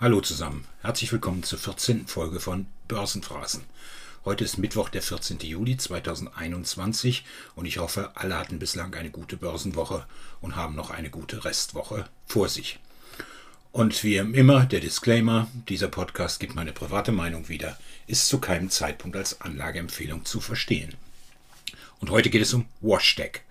Hallo zusammen, herzlich willkommen zur 14. Folge von Börsenphrasen. Heute ist Mittwoch, der 14. Juli 2021 und ich hoffe, alle hatten bislang eine gute Börsenwoche und haben noch eine gute Restwoche vor sich. Und wie immer der Disclaimer, dieser Podcast gibt meine private Meinung wieder, ist zu keinem Zeitpunkt als Anlageempfehlung zu verstehen. Und heute geht es um WashTech.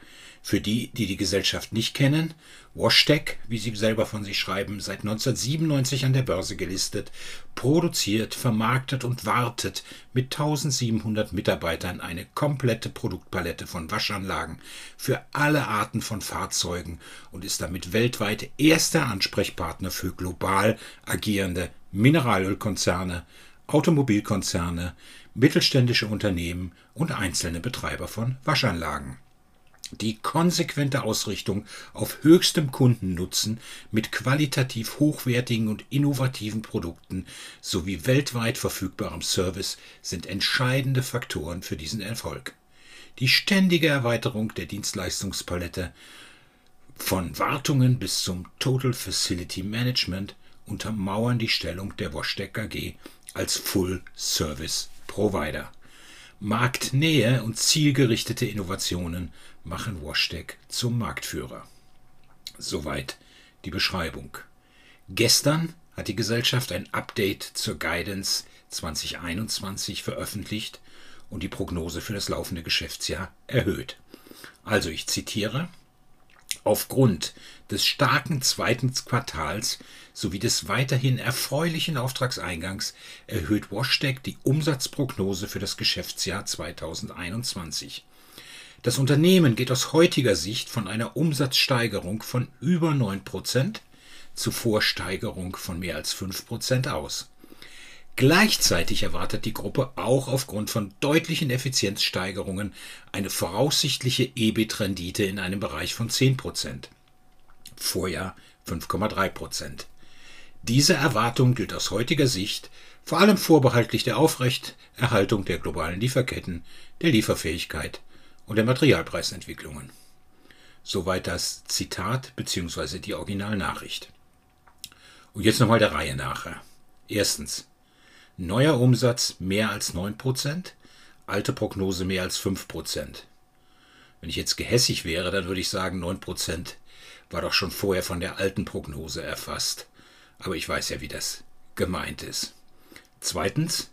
Für die, die die Gesellschaft nicht kennen, WashTech, wie sie selber von sich schreiben, seit 1997 an der Börse gelistet, produziert, vermarktet und wartet mit 1700 Mitarbeitern eine komplette Produktpalette von Waschanlagen für alle Arten von Fahrzeugen und ist damit weltweit erster Ansprechpartner für global agierende Mineralölkonzerne, Automobilkonzerne, mittelständische Unternehmen und einzelne Betreiber von Waschanlagen. Die konsequente Ausrichtung auf höchstem Kundennutzen mit qualitativ hochwertigen und innovativen Produkten sowie weltweit verfügbarem Service sind entscheidende Faktoren für diesen Erfolg. Die ständige Erweiterung der Dienstleistungspalette von Wartungen bis zum Total Facility Management untermauern die Stellung der Washtec AG als Full Service Provider. Marktnähe und zielgerichtete Innovationen machen Washtec zum Marktführer. Soweit die Beschreibung. Gestern hat die Gesellschaft ein Update zur Guidance 2021 veröffentlicht und die Prognose für das laufende Geschäftsjahr erhöht. Also ich zitiere Aufgrund des starken zweiten Quartals sowie des weiterhin erfreulichen Auftragseingangs erhöht Washtec die Umsatzprognose für das Geschäftsjahr 2021. Das Unternehmen geht aus heutiger Sicht von einer Umsatzsteigerung von über 9% zu Vorsteigerung von mehr als 5% aus. Gleichzeitig erwartet die Gruppe auch aufgrund von deutlichen Effizienzsteigerungen eine voraussichtliche EBIT-Rendite in einem Bereich von 10%. Vorjahr 5,3%. Diese Erwartung gilt aus heutiger Sicht vor allem vorbehaltlich der Aufrechterhaltung der globalen Lieferketten, der Lieferfähigkeit und der Materialpreisentwicklungen. Soweit das Zitat bzw. die Originalnachricht. Und jetzt nochmal der Reihe nach. Erstens. Neuer Umsatz mehr als 9%, alte Prognose mehr als 5%. Wenn ich jetzt gehässig wäre, dann würde ich sagen, 9% war doch schon vorher von der alten Prognose erfasst. Aber ich weiß ja, wie das gemeint ist. Zweitens,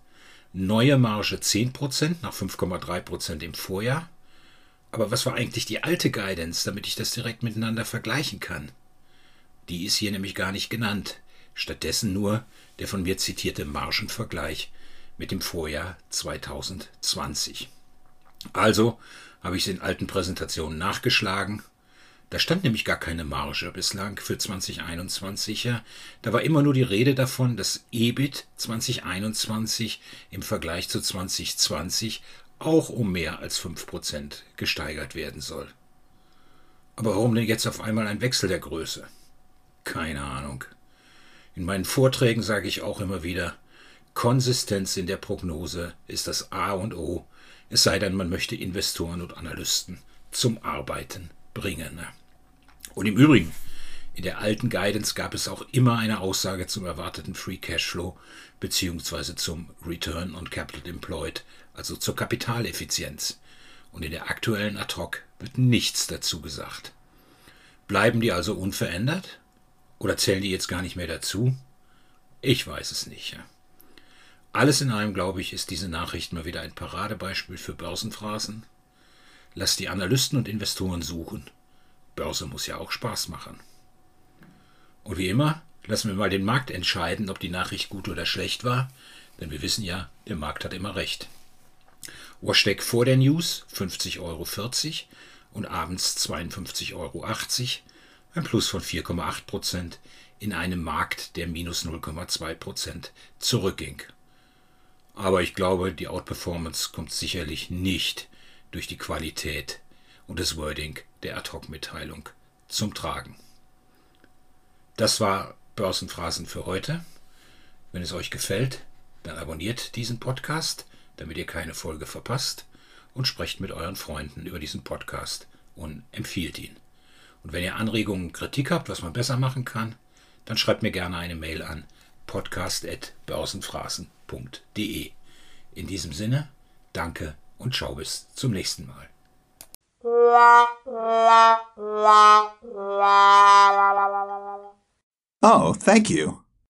neue Marge 10% nach 5,3% im Vorjahr. Aber was war eigentlich die alte Guidance, damit ich das direkt miteinander vergleichen kann? Die ist hier nämlich gar nicht genannt. Stattdessen nur der von mir zitierte Margenvergleich mit dem Vorjahr 2020. Also habe ich es in alten Präsentationen nachgeschlagen. Da stand nämlich gar keine Marge bislang für 2021. Da war immer nur die Rede davon, dass EBIT 2021 im Vergleich zu 2020 auch um mehr als 5% gesteigert werden soll. Aber warum denn jetzt auf einmal ein Wechsel der Größe? Keine Ahnung. In meinen Vorträgen sage ich auch immer wieder, Konsistenz in der Prognose ist das A und O, es sei denn, man möchte Investoren und Analysten zum Arbeiten bringen. Und im Übrigen, in der alten Guidance gab es auch immer eine Aussage zum erwarteten Free Cashflow bzw. zum Return on Capital Employed, also zur Kapitaleffizienz. Und in der aktuellen Ad hoc wird nichts dazu gesagt. Bleiben die also unverändert oder zählen die jetzt gar nicht mehr dazu? Ich weiß es nicht. Alles in allem, glaube ich, ist diese Nachricht mal wieder ein Paradebeispiel für Börsenphrasen. Lass die Analysten und Investoren suchen. Börse muss ja auch Spaß machen. Und wie immer, lassen wir mal den Markt entscheiden, ob die Nachricht gut oder schlecht war, denn wir wissen ja, der Markt hat immer recht. Washtag vor der News 50,40 Euro und abends 52,80 Euro ein Plus von 4,8 Prozent in einem Markt, der minus 0,2 Prozent zurückging. Aber ich glaube, die Outperformance kommt sicherlich nicht durch die Qualität und das Wording der Ad-Hoc-Mitteilung zum Tragen. Das war Börsenphrasen für heute. Wenn es euch gefällt, dann abonniert diesen Podcast, damit ihr keine Folge verpasst und sprecht mit euren Freunden über diesen Podcast und empfiehlt ihn. Und wenn ihr Anregungen, Kritik habt, was man besser machen kann, dann schreibt mir gerne eine Mail an podcast.börsenphrasen.de. In diesem Sinne, danke und ciao bis zum nächsten Mal. Oh, thank you.